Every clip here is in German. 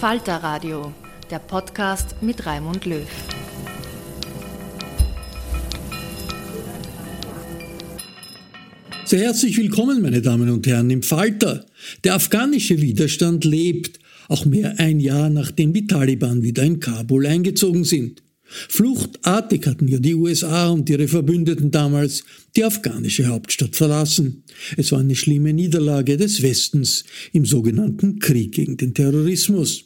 Falter Radio, der Podcast mit Raimund Löw. Sehr herzlich willkommen, meine Damen und Herren, im Falter. Der afghanische Widerstand lebt, auch mehr ein Jahr nachdem die Taliban wieder in Kabul eingezogen sind. Fluchtartig hatten ja die USA und ihre Verbündeten damals die afghanische Hauptstadt verlassen. Es war eine schlimme Niederlage des Westens im sogenannten Krieg gegen den Terrorismus.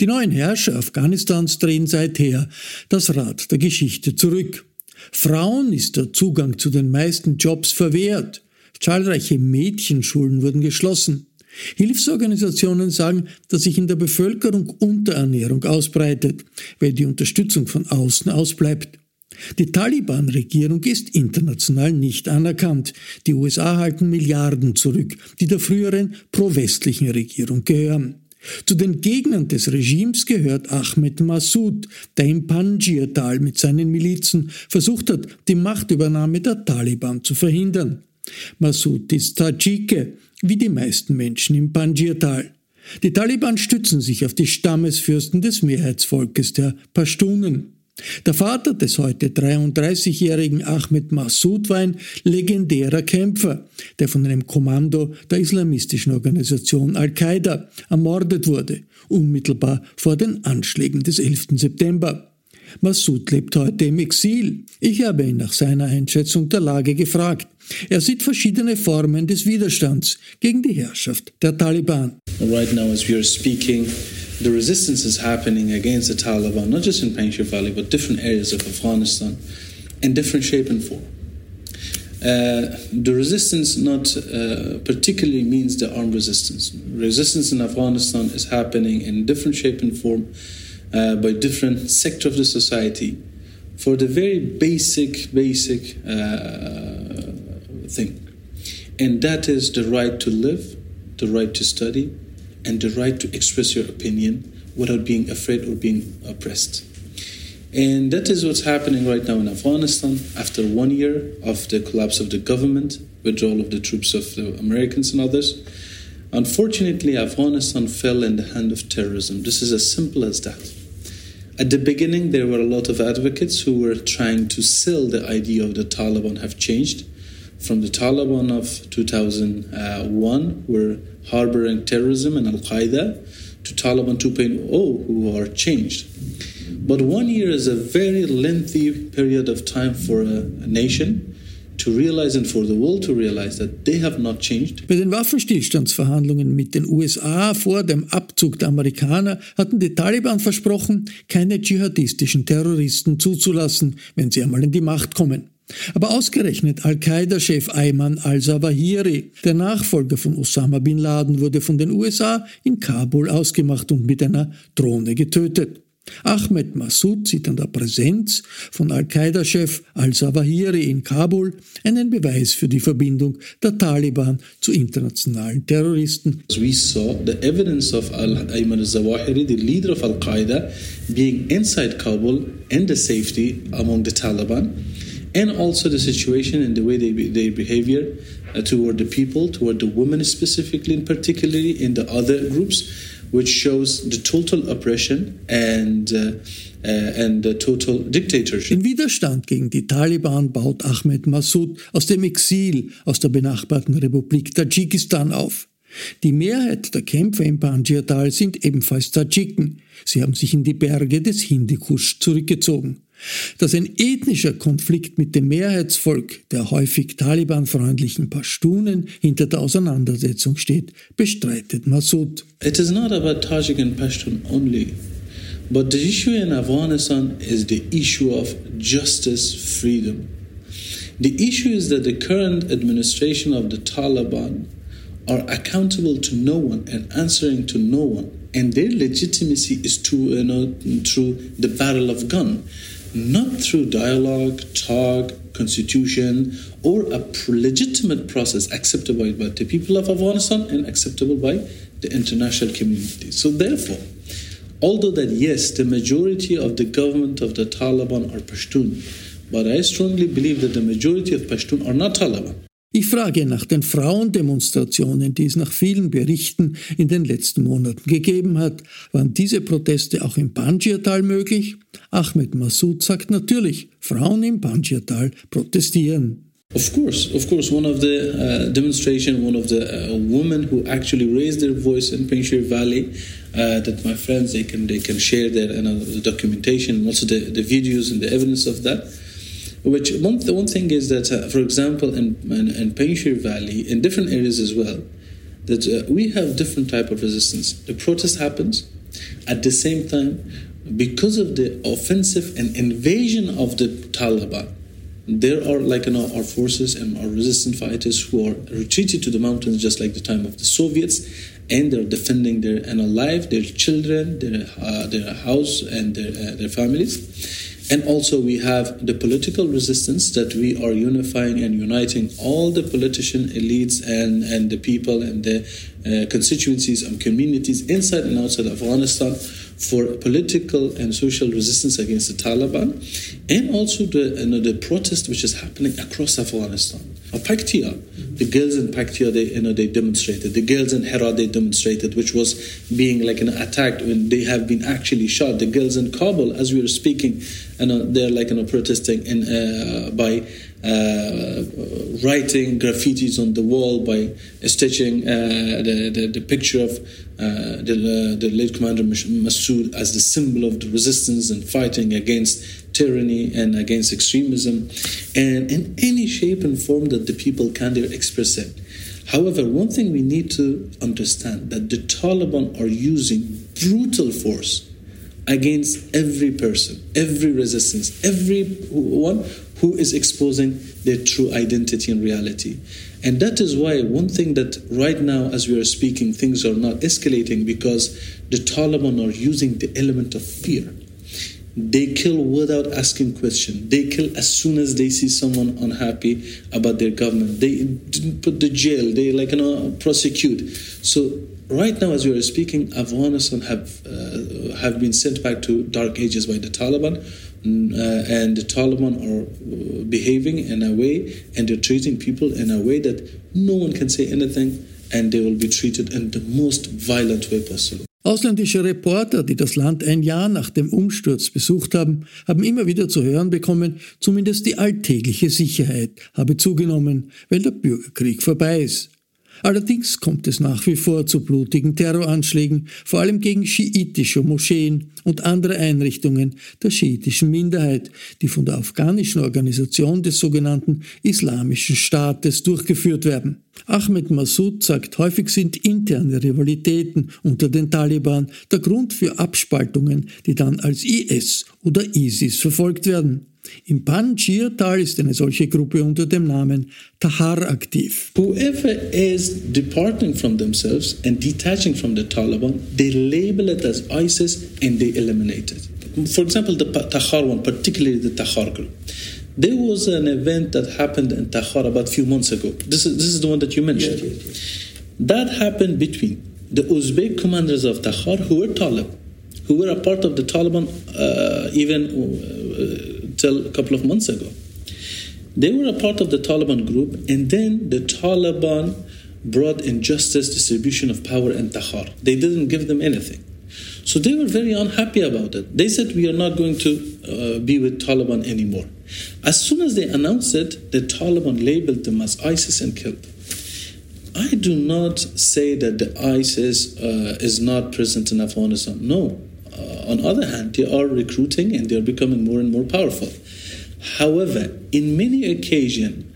Die neuen Herrscher Afghanistans drehen seither das Rad der Geschichte zurück. Frauen ist der Zugang zu den meisten Jobs verwehrt. Zahlreiche Mädchenschulen wurden geschlossen. Hilfsorganisationen sagen, dass sich in der Bevölkerung Unterernährung ausbreitet, weil die Unterstützung von außen ausbleibt. Die Taliban-Regierung ist international nicht anerkannt. Die USA halten Milliarden zurück, die der früheren pro-westlichen Regierung gehören. Zu den Gegnern des Regimes gehört Ahmed Massoud, der im Panjir-Tal mit seinen Milizen versucht hat, die Machtübernahme der Taliban zu verhindern. Massoud ist Tadschike, wie die meisten Menschen im Panjir-Tal. Die Taliban stützen sich auf die Stammesfürsten des Mehrheitsvolkes der Pashtunen. Der Vater des heute 33-jährigen Ahmed Massoud war ein legendärer Kämpfer, der von einem Kommando der islamistischen Organisation Al-Qaida ermordet wurde, unmittelbar vor den Anschlägen des 11. September. Massoud lebt heute im Exil. Ich habe ihn nach seiner Einschätzung der Lage gefragt. Er sieht verschiedene Formen des Widerstands gegen die Herrschaft der Taliban. Right now as we are speaking, the resistance is happening against the Taliban, not just in Panjshir Valley, but different areas of Afghanistan, in different shape and form. Uh, the resistance not uh, particularly means the armed resistance. Resistance in Afghanistan is happening in different shape and form uh, by different sector of the society for the very basic, basic uh, thing. And that is the right to live, the right to study, and the right to express your opinion without being afraid or being oppressed. And that is what's happening right now in Afghanistan after one year of the collapse of the government, withdrawal of the troops of the Americans and others. Unfortunately, Afghanistan fell in the hand of terrorism. This is as simple as that. At the beginning, there were a lot of advocates who were trying to sell the idea of the Taliban have changed. From the Taliban of 2001, who were harboring terrorism and Al Qaeda, to Taliban 2.0, who are changed. But one year is a very lengthy period of time for a, a nation Bei den Waffenstillstandsverhandlungen mit den USA vor dem Abzug der Amerikaner hatten die Taliban versprochen, keine dschihadistischen Terroristen zuzulassen, wenn sie einmal in die Macht kommen. Aber ausgerechnet Al-Qaida-Chef Ayman al-Zawahiri, der Nachfolger von Osama bin Laden, wurde von den USA in Kabul ausgemacht und mit einer Drohne getötet. Ahmed Massoud sieht an der Präsenz von Al-Qaida-Chef al-Zawahiri in Kabul einen Beweis für die Verbindung der Taliban zu internationalen Terroristen. We saw the evidence of Ayman al-Zawahiri, the leader of Al-Qaeda, being inside Kabul and the safety among the Taliban. And also the situation and the way they be, their behavior uh, toward the people, toward the women specifically, and particularly in the other groups, which shows the total oppression and uh, uh, and the total dictatorship. In Widerstand gegen die Taliban baut Ahmed Massoud aus dem Exil aus der benachbarten Republik Tadschikistan auf. Die Mehrheit der Kämpfer im Panjshir-Tal sind ebenfalls Tadschiken. Sie haben sich in die Berge des Hindukusch zurückgezogen. Dass ein ethnischer Konflikt mit dem Mehrheitsvolk der häufig talibanfreundlichen Pashtunen hinter der Auseinandersetzung steht, bestreitet Massoud. It is not about Tajik and Pashtun only. But the issue in Afghanistan is the issue of justice, freedom. The issue is that the current administration of the Taliban are accountable to no one and answering to no one. And their legitimacy is to, you know, through the battle of gun. Not through dialogue, talk, constitution, or a legitimate process acceptable by the people of Afghanistan and acceptable by the international community. So, therefore, although that yes, the majority of the government of the Taliban are Pashtun, but I strongly believe that the majority of Pashtun are not Taliban. Ich frage nach den Frauendemonstrationen, die es nach vielen Berichten in den letzten Monaten gegeben hat. Waren diese Proteste auch im Panjshir-Tal möglich? Ahmed Massoud sagt natürlich, Frauen im Panjshir-Tal protestieren. Of course, of course, one of the uh, demonstration, one of the uh, women who actually raised their voice in Panjshir Valley, uh, that my friends they can they can share their uh, the documentation and also the, the videos and the evidence of that. Which one, the one thing is that, uh, for example, in, in, in Panjshir Valley, in different areas as well, that uh, we have different type of resistance. The protest happens at the same time because of the offensive and invasion of the Taliban. There are like you know our forces and our resistant fighters who are retreated to the mountains just like the time of the Soviets, and they're defending their and alive, their children, their uh, their house and their uh, their families and also, we have the political resistance that we are unifying and uniting all the politician elites and, and the people and the uh, constituencies and communities inside and outside Afghanistan for political and social resistance against the Taliban, and also the, you know, the protest which is happening across Afghanistan. Paktia, the girls in Paktia, they you know they demonstrated. The girls in Herat they demonstrated, which was being like an attack when they have been actually shot. The girls in Kabul, as we were speaking, you know, they're like you know protesting in uh, by uh, writing graffitis on the wall by stitching uh, the, the, the, picture of uh, the, the late commander Massoud as the symbol of the resistance and fighting against tyranny and against extremism, and in any shape and form that the people can express it. However, one thing we need to understand that the Taliban are using brutal force against every person, every resistance, every one who is exposing their true identity and reality. And that is why one thing that right now, as we are speaking, things are not escalating because the Taliban are using the element of fear. They kill without asking question. They kill as soon as they see someone unhappy about their government. They put the jail. They like you know prosecute. So right now, as we are speaking, Afghanistan have uh, have been sent back to dark ages by the Taliban Mm, uh, and the Taliban are uh, behaving in a way and they're treating people in a way that no one can say anything and they will be treated in the most violent way possible. Ausländische Reporter, die das Land ein Jahr nach dem Umsturz besucht haben, haben immer wieder zu hören bekommen, zumindest die alltägliche Sicherheit habe zugenommen, weil der Bürgerkrieg vorbei ist. Allerdings kommt es nach wie vor zu blutigen Terroranschlägen, vor allem gegen schiitische Moscheen und andere Einrichtungen der schiitischen Minderheit, die von der afghanischen Organisation des sogenannten Islamischen Staates durchgeführt werden. Ahmed Massoud sagt, häufig sind interne Rivalitäten unter den Taliban der Grund für Abspaltungen, die dann als IS oder ISIS verfolgt werden. Im Panjshir-Tal ist eine solche Gruppe unter dem Namen Tahar aktiv. Whoever is departing from themselves and detaching from the Taliban, they label it as ISIS and they eliminate it. For example, the Tahar one, particularly the Tahar group. There was an event that happened in Tahar about a few months ago. This is, this is the one that you mentioned. Yes, yes, yes. That happened between the Uzbek commanders of Tahar, who were Talib, who were a part of the Taliban uh, even uh, till a couple of months ago. They were a part of the Taliban group, and then the Taliban brought injustice, distribution of power, and tahar. They didn't give them anything. So they were very unhappy about it. They said, We are not going to uh, be with Taliban anymore. As soon as they announced it, the Taliban labeled them as ISIS and killed. I do not say that the ISIS uh, is not present in Afghanistan. No, on other hand, they are recruiting and they are becoming more and more powerful. However, in many occasions,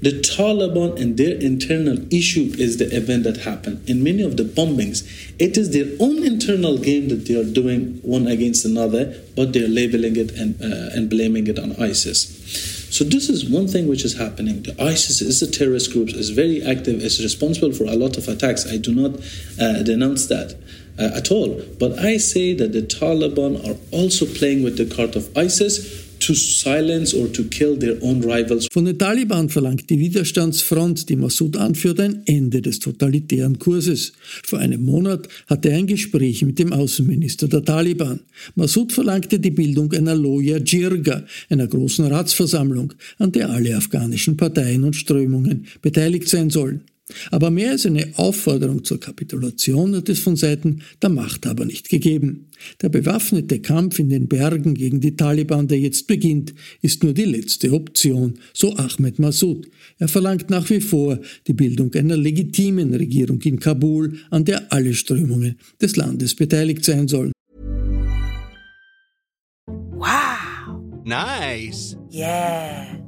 the Taliban and their internal issue is the event that happened. In many of the bombings, it is their own internal game that they are doing one against another, but they're labeling it and, uh, and blaming it on ISIS. So this is one thing which is happening. The ISIS is a terrorist group, is very active, is responsible for a lot of attacks. I do not uh, denounce that uh, at all. But I say that the Taliban are also playing with the card of ISIS to silence or to kill their own rivals. Von den Taliban verlangt die Widerstandsfront, die Massoud anführt, ein Ende des totalitären Kurses. Vor einem Monat hatte er ein Gespräch mit dem Außenminister der Taliban. Massoud verlangte die Bildung einer Loya Jirga, einer großen Ratsversammlung, an der alle afghanischen Parteien und Strömungen beteiligt sein sollen. Aber mehr als eine Aufforderung zur Kapitulation hat es von Seiten der Machthaber nicht gegeben. Der bewaffnete Kampf in den Bergen gegen die Taliban, der jetzt beginnt, ist nur die letzte Option, so Ahmed Massoud. Er verlangt nach wie vor die Bildung einer legitimen Regierung in Kabul, an der alle Strömungen des Landes beteiligt sein sollen. Wow! Nice! Yeah!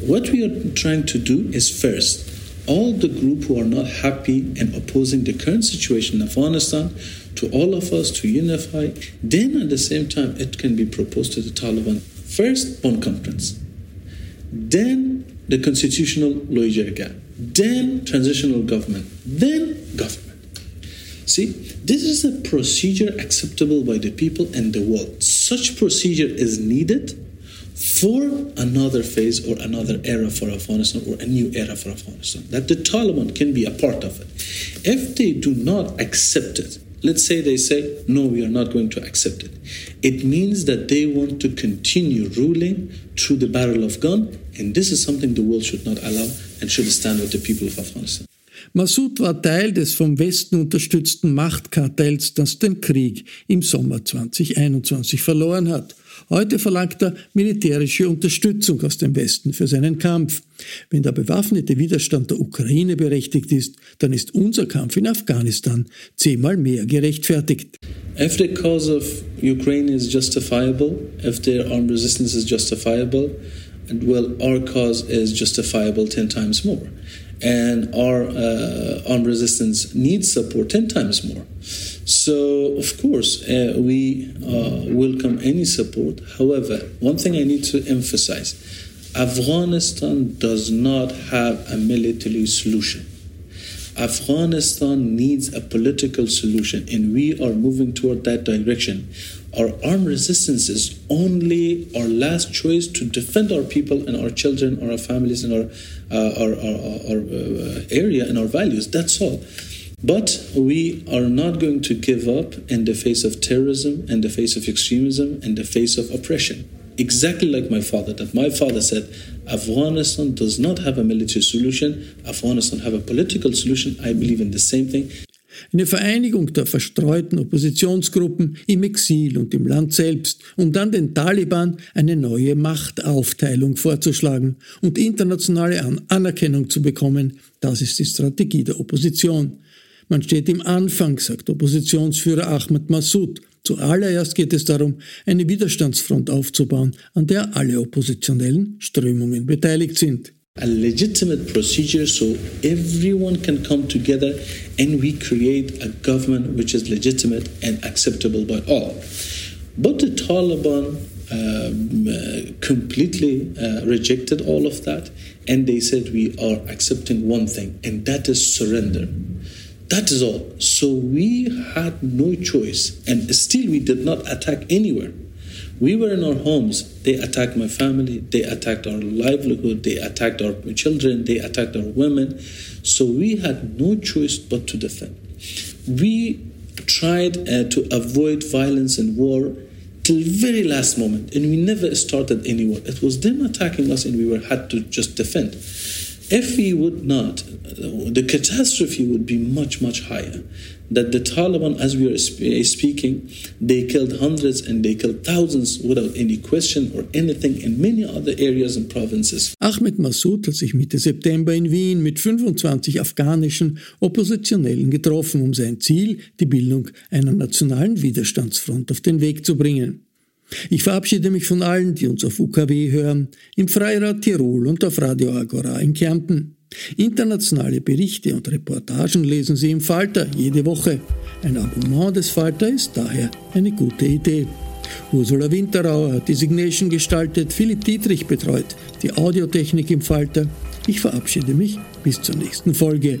What we are trying to do is first, all the group who are not happy and opposing the current situation in Afghanistan, to all of us to unify. Then at the same time, it can be proposed to the Taliban. First, Bonn Conference. Then the constitutional Loijerga. Then transitional government. Then government. See, this is a procedure acceptable by the people and the world. Such procedure is needed for another phase or another era for Afghanistan or a new era for Afghanistan, that the Taliban can be a part of it. If they do not accept it, let's say they say, no, we are not going to accept it, it means that they want to continue ruling through the barrel of gun, and this is something the world should not allow and should stand with the people of Afghanistan. Massoud war Teil des vom Westen unterstützten Machtkartells, das den Krieg im Sommer 2021 verloren hat. Heute verlangt er militärische Unterstützung aus dem Westen für seinen Kampf. Wenn der bewaffnete Widerstand der Ukraine berechtigt ist, dann ist unser Kampf in Afghanistan zehnmal mehr gerechtfertigt. If the cause of Ukraine is justifiable, if their armed resistance is justifiable, well, our cause is justifiable ten times more. And our uh, armed resistance needs support ten times more. So, of course, uh, we uh, welcome any support. However, one thing I need to emphasize Afghanistan does not have a military solution. Afghanistan needs a political solution, and we are moving toward that direction. Our armed resistance is only our last choice to defend our people and our children, our families, and our, uh, our, our, our uh, area and our values. That's all. But we are not going to give up in the face of terrorism, in the face of extremism, in the face of oppression. Exactly like my father, that my father said, Afghanistan does not have a military solution, Afghanistan have a political solution. I believe in the same thing. Eine Vereinigung der verstreuten Oppositionsgruppen im Exil und im Land selbst, um dann den Taliban eine neue Machtaufteilung vorzuschlagen und internationale Anerkennung zu bekommen, das ist die Strategie der Opposition. Man steht im Anfang, sagt Oppositionsführer Ahmed Massoud. Zuallererst geht es darum, eine Widerstandsfront aufzubauen, an der alle oppositionellen Strömungen beteiligt sind. A legitimate procedure so everyone can come together and we create a government which is legitimate and acceptable by all. But the Taliban um, uh, completely uh, rejected all of that and they said we are accepting one thing and that is surrender. That is all. So we had no choice, and still we did not attack anywhere. We were in our homes. They attacked my family. They attacked our livelihood. They attacked our children. They attacked our women. So we had no choice but to defend. We tried uh, to avoid violence and war till very last moment, and we never started any war. It was them attacking us, and we were had to just defend. If we would not, the catastrophe would be much, much higher. That the Taliban, as we are speaking, they killed hundreds and they killed thousands without any question or anything in many other areas and provinces. Ahmed Massoud hat sich Mitte September in Wien mit 25 afghanischen Oppositionellen getroffen, um sein Ziel, die Bildung einer nationalen Widerstandsfront, auf den Weg zu bringen. Ich verabschiede mich von allen, die uns auf UKW hören, im Freirad Tirol und auf Radio Agora in Kärnten. Internationale Berichte und Reportagen lesen Sie im Falter jede Woche. Ein Abonnement des Falter ist daher eine gute Idee. Ursula Winterauer hat die Signation gestaltet, Philipp Dietrich betreut die Audiotechnik im Falter. Ich verabschiede mich bis zur nächsten Folge.